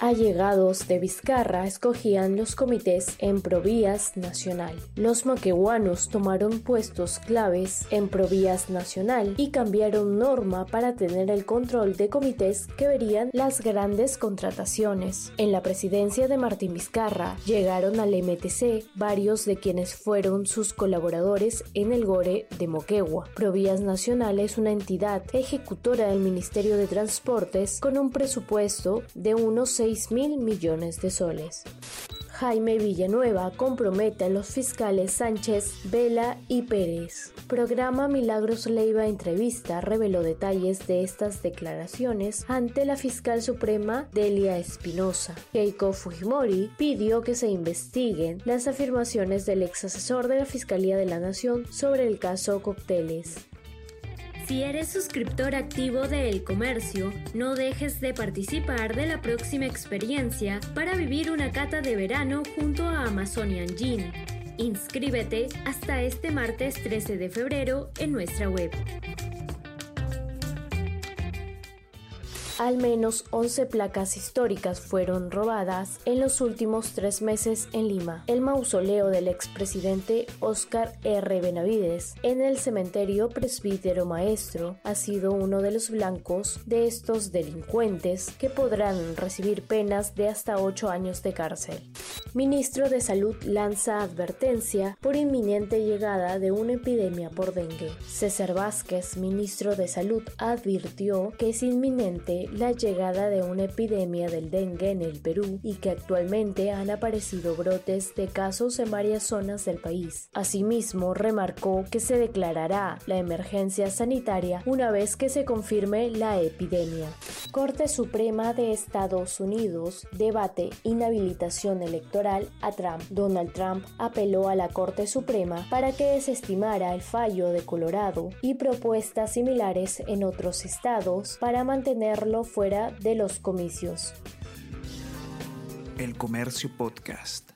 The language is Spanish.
allegados de Vizcarra escogían los comités en Provías Nacional. Los maquehuanos tomaron puestos claves en Provías Nacional y cambiaron norma para tener el control de comités que verían las grandes contrataciones. En la presidencia de Martín Vizcarra llegaron al MTC varios de quienes fueron sus colaboradores en el Gore de Moquegua. Provías Nacional es una entidad ejecutora del Ministerio de Transportes con un presupuesto de unos 6 mil millones de soles. Jaime Villanueva compromete a los fiscales Sánchez, Vela y Pérez. Programa Milagros Leiva Entrevista reveló detalles de estas declaraciones ante la fiscal suprema Delia Espinosa. Keiko Fujimori pidió que se investiguen las afirmaciones del ex asesor de la Fiscalía de la Nación sobre el caso Cocteles. Si eres suscriptor activo de El Comercio, no dejes de participar de la próxima experiencia para vivir una cata de verano junto a Amazonian Gin. Inscríbete hasta este martes 13 de febrero en nuestra web. Al menos 11 placas históricas fueron robadas en los últimos tres meses en Lima. El mausoleo del expresidente Oscar R. Benavides en el cementerio Presbítero Maestro ha sido uno de los blancos de estos delincuentes que podrán recibir penas de hasta 8 años de cárcel. Ministro de Salud lanza advertencia por inminente llegada de una epidemia por dengue. César Vázquez, ministro de Salud, advirtió que es inminente la llegada de una epidemia del dengue en el Perú y que actualmente han aparecido brotes de casos en varias zonas del país. Asimismo, remarcó que se declarará la emergencia sanitaria una vez que se confirme la epidemia. Corte Suprema de Estados Unidos debate inhabilitación a Trump. Donald Trump apeló a la Corte Suprema para que desestimara el fallo de Colorado y propuestas similares en otros estados para mantenerlo fuera de los comicios. El Comercio Podcast.